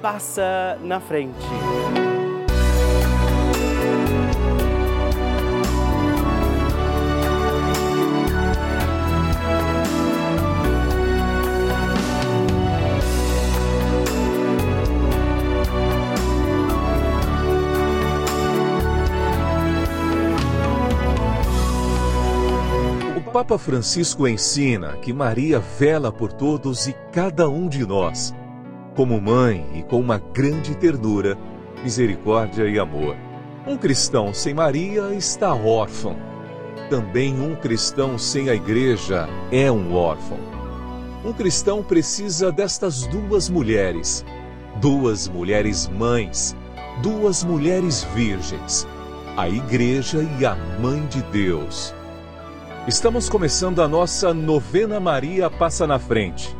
passa na frente. O Papa Francisco ensina que Maria vela por todos e cada um de nós como mãe e com uma grande ternura, misericórdia e amor. Um cristão sem Maria está órfão. Também um cristão sem a igreja é um órfão. Um cristão precisa destas duas mulheres, duas mulheres mães, duas mulheres virgens, a igreja e a mãe de Deus. Estamos começando a nossa novena Maria Passa na Frente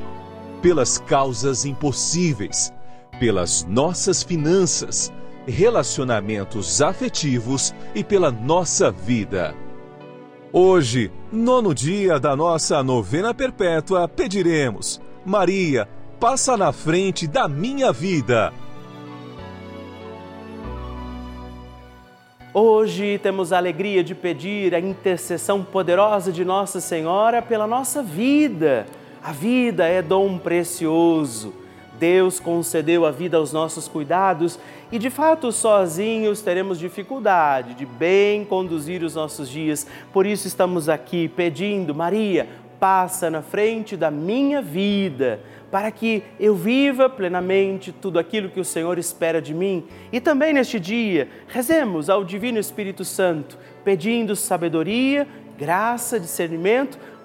pelas causas impossíveis, pelas nossas finanças, relacionamentos afetivos e pela nossa vida. Hoje, nono dia da nossa novena perpétua, pediremos: Maria, passa na frente da minha vida. Hoje temos a alegria de pedir a intercessão poderosa de Nossa Senhora pela nossa vida a vida é dom precioso. Deus concedeu a vida aos nossos cuidados e, de fato, sozinhos teremos dificuldade de bem conduzir os nossos dias. Por isso, estamos aqui pedindo, Maria, passa na frente da minha vida, para que eu viva plenamente tudo aquilo que o Senhor espera de mim. E também neste dia, rezemos ao Divino Espírito Santo, pedindo sabedoria, graça, discernimento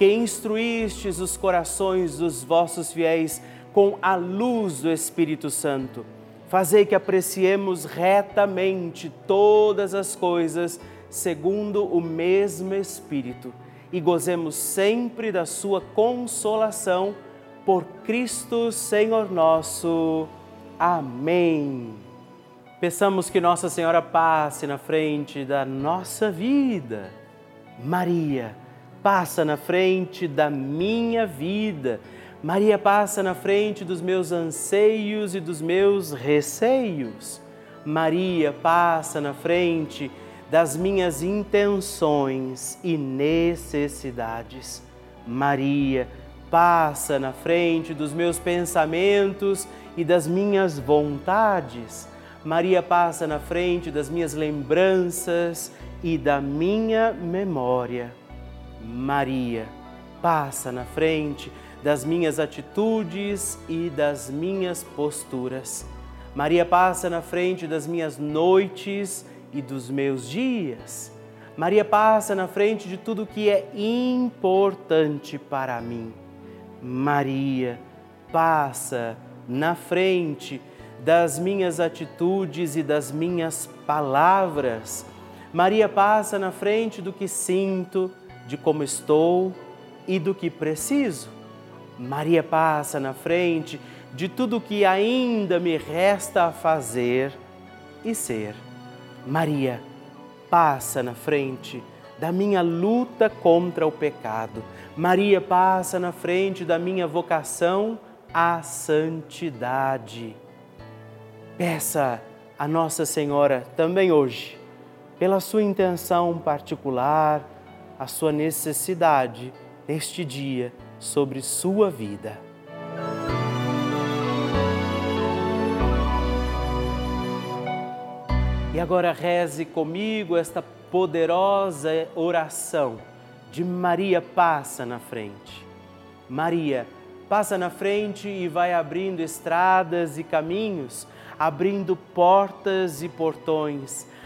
que instruístes os corações dos vossos fiéis com a luz do Espírito Santo. Fazei que apreciemos retamente todas as coisas segundo o mesmo Espírito e gozemos sempre da sua consolação por Cristo Senhor nosso. Amém. Peçamos que Nossa Senhora passe na frente da nossa vida. Maria, passa na frente da minha vida. Maria passa na frente dos meus anseios e dos meus receios. Maria passa na frente das minhas intenções e necessidades. Maria passa na frente dos meus pensamentos e das minhas vontades. Maria passa na frente das minhas lembranças e da minha memória. Maria passa na frente das minhas atitudes e das minhas posturas. Maria passa na frente das minhas noites e dos meus dias. Maria passa na frente de tudo que é importante para mim. Maria passa na frente das minhas atitudes e das minhas palavras. Maria passa na frente do que sinto, de como estou e do que preciso. Maria passa na frente de tudo que ainda me resta a fazer e ser. Maria passa na frente da minha luta contra o pecado. Maria passa na frente da minha vocação à santidade. Peça a Nossa Senhora também hoje, pela sua intenção particular, a sua necessidade neste dia sobre sua vida. E agora reze comigo esta poderosa oração de Maria passa na frente. Maria passa na frente e vai abrindo estradas e caminhos, abrindo portas e portões,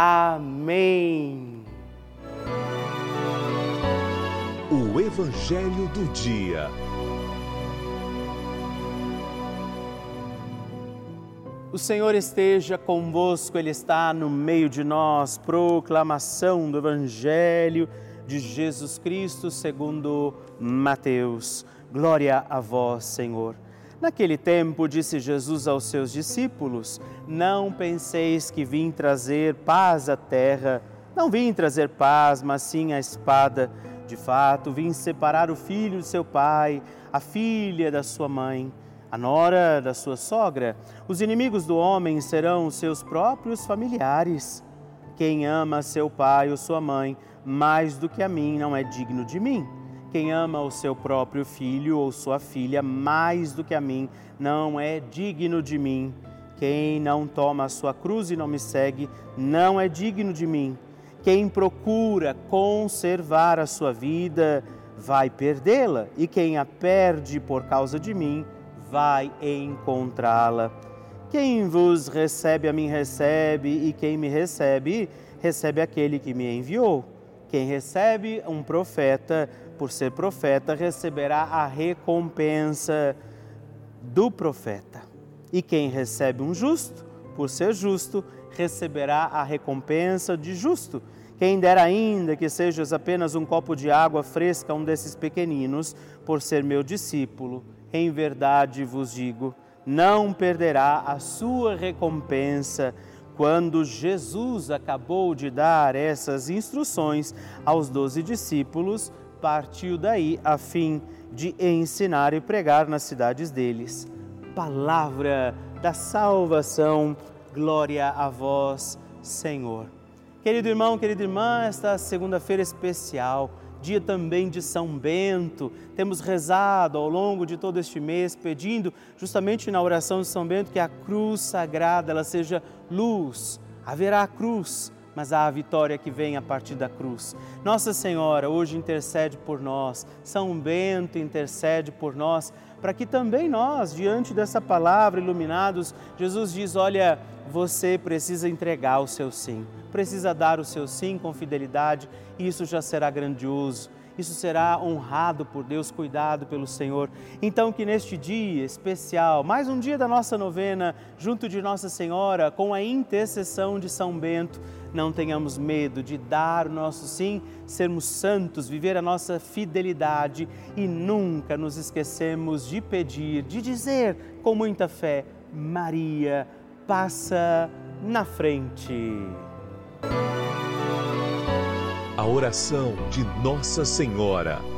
Amém. O Evangelho do Dia. O Senhor esteja convosco, Ele está no meio de nós. Proclamação do Evangelho de Jesus Cristo segundo Mateus. Glória a vós, Senhor. Naquele tempo, disse Jesus aos seus discípulos: Não penseis que vim trazer paz à terra. Não vim trazer paz, mas sim a espada. De fato, vim separar o filho de seu pai, a filha da sua mãe a nora da sua sogra. Os inimigos do homem serão os seus próprios familiares. Quem ama seu pai ou sua mãe mais do que a mim não é digno de mim. Quem ama o seu próprio filho ou sua filha mais do que a mim não é digno de mim. Quem não toma a sua cruz e não me segue não é digno de mim. Quem procura conservar a sua vida vai perdê-la, e quem a perde por causa de mim vai encontrá-la. Quem vos recebe, a mim recebe, e quem me recebe, recebe aquele que me enviou. Quem recebe um profeta, por ser profeta, receberá a recompensa do profeta. E quem recebe um justo, por ser justo, receberá a recompensa de justo. Quem dera ainda que sejas apenas um copo de água fresca a um desses pequeninos, por ser meu discípulo em verdade vos digo, não perderá a sua recompensa. Quando Jesus acabou de dar essas instruções aos doze discípulos, partiu daí a fim de ensinar e pregar nas cidades deles. palavra da salvação. Glória a vós, Senhor. Querido irmão, querida irmã, esta segunda-feira especial, dia também de São Bento, temos rezado ao longo de todo este mês, pedindo justamente na oração de São Bento que a cruz sagrada ela seja luz. Haverá cruz, mas há a vitória que vem a partir da cruz. Nossa Senhora hoje intercede por nós, São Bento intercede por nós, para que também nós, diante dessa palavra, iluminados, Jesus diz: olha, você precisa entregar o seu sim, precisa dar o seu sim com fidelidade, e isso já será grandioso isso será honrado por Deus, cuidado pelo Senhor. Então, que neste dia especial, mais um dia da nossa novena, junto de Nossa Senhora, com a intercessão de São Bento, não tenhamos medo de dar o nosso sim, sermos santos, viver a nossa fidelidade e nunca nos esquecemos de pedir, de dizer com muita fé: Maria, passa na frente a oração de Nossa Senhora.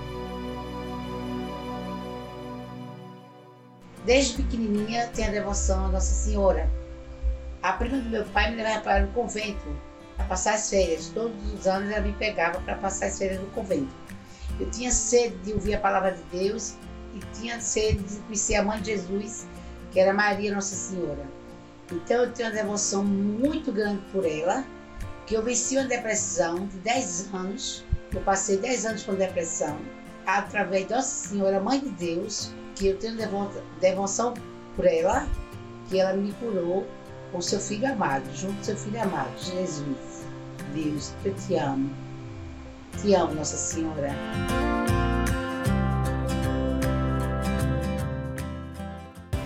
Desde pequenininha tenho a devoção a Nossa Senhora. A prima do meu pai me levava para o convento para passar as férias. Todos os anos ela me pegava para passar as férias no convento. Eu tinha sede de ouvir a palavra de Deus e tinha sede de conhecer a mãe de Jesus, que era Maria Nossa Senhora. Então eu tenho uma devoção muito grande por ela, que eu venci uma depressão de 10 anos. Eu passei 10 anos com depressão, através de Nossa Senhora, Mãe de Deus, que eu tenho devoção por ela, que ela me curou com seu filho amado, junto com seu filho amado, Jesus. Deus, eu te amo. Te amo, Nossa Senhora.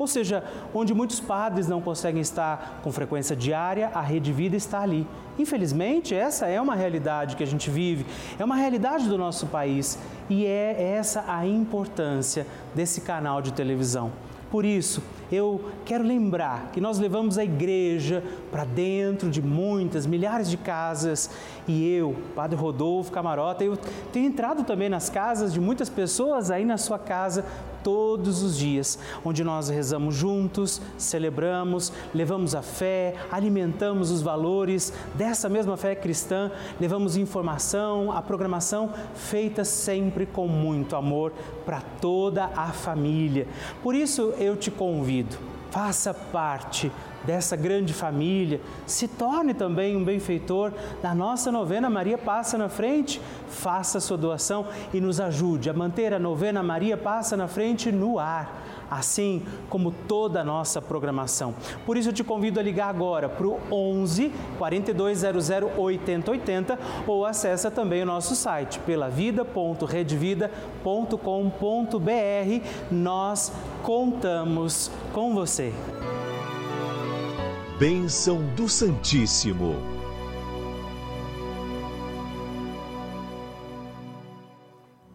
Ou seja, onde muitos padres não conseguem estar com frequência diária, a Rede Vida está ali. Infelizmente, essa é uma realidade que a gente vive, é uma realidade do nosso país e é essa a importância desse canal de televisão. Por isso, eu quero lembrar que nós levamos a igreja para dentro de muitas, milhares de casas e eu, Padre Rodolfo Camarota, eu tenho entrado também nas casas de muitas pessoas aí na sua casa todos os dias, onde nós rezamos juntos, celebramos, levamos a fé, alimentamos os valores dessa mesma fé cristã, levamos informação, a programação feita sempre com muito amor para toda a família. Por isso eu te convido, faça parte dessa grande família, se torne também um benfeitor da nossa novena Maria Passa na Frente, faça sua doação e nos ajude a manter a novena Maria Passa na Frente no ar assim como toda a nossa programação. Por isso eu te convido a ligar agora para o 11 4200 8080 ou acessa também o nosso site pelavida.redvida.com.br. Nós contamos com você. Bênção do Santíssimo.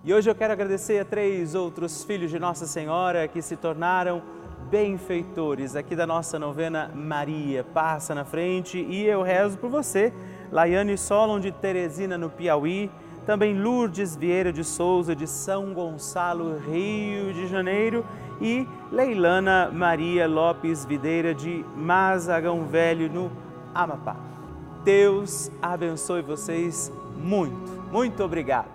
E hoje eu quero agradecer a três outros filhos de Nossa Senhora que se tornaram benfeitores aqui da nossa novena Maria. Passa na frente e eu rezo por você, Laiane Solon de Teresina, no Piauí, também Lourdes Vieira de Souza de São Gonçalo, Rio de Janeiro e Leilana Maria Lopes Videira de Mazagão Velho, no Amapá. Deus abençoe vocês muito. Muito obrigado.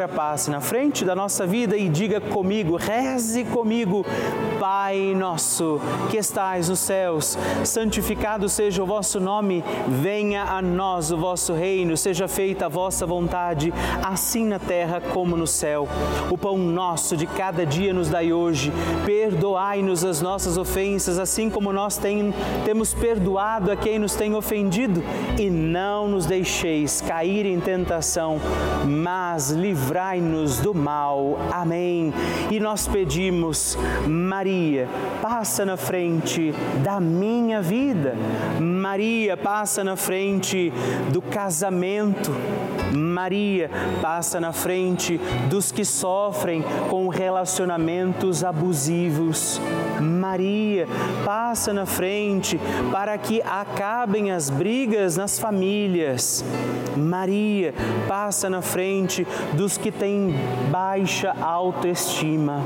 Senhora passe na frente da nossa vida e diga comigo, reze comigo, Pai nosso que estais nos céus, santificado seja o vosso nome, venha a nós o vosso reino, seja feita a vossa vontade, assim na terra como no céu. O pão nosso de cada dia nos dai hoje, perdoai-nos as nossas ofensas, assim como nós tem, temos perdoado a quem nos tem ofendido, e não nos deixeis cair em tentação, mas livrai livrai-nos do mal. Amém. E nós pedimos, Maria, passa na frente da minha vida. Maria, passa na frente do casamento. Maria, passa na frente dos que sofrem com relacionamentos abusivos. Maria, passa na frente para que acabem as brigas nas famílias. Maria, passa na frente dos que têm baixa autoestima.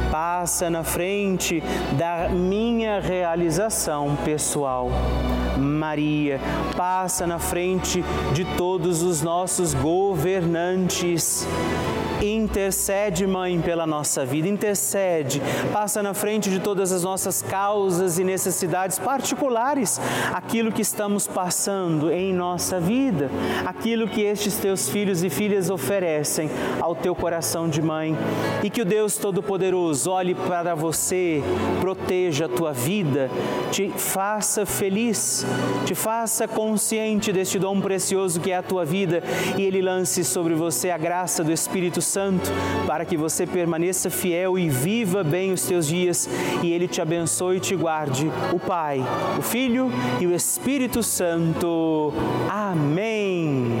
passa na frente da minha realização pessoal. Maria, passa na frente de todos os nossos governantes. Intercede, Mãe, pela nossa vida, intercede, passa na frente de todas as nossas causas e necessidades particulares, aquilo que estamos passando em nossa vida, aquilo que estes teus filhos e filhas oferecem ao teu coração de mãe. E que o Deus Todo-Poderoso olhe para você, proteja a tua vida, te faça feliz, te faça consciente deste dom precioso que é a tua vida. E ele lance sobre você a graça do Espírito Santo Santo, para que você permaneça fiel e viva bem os teus dias e Ele te abençoe e te guarde. O Pai, o Filho e o Espírito Santo. Amém.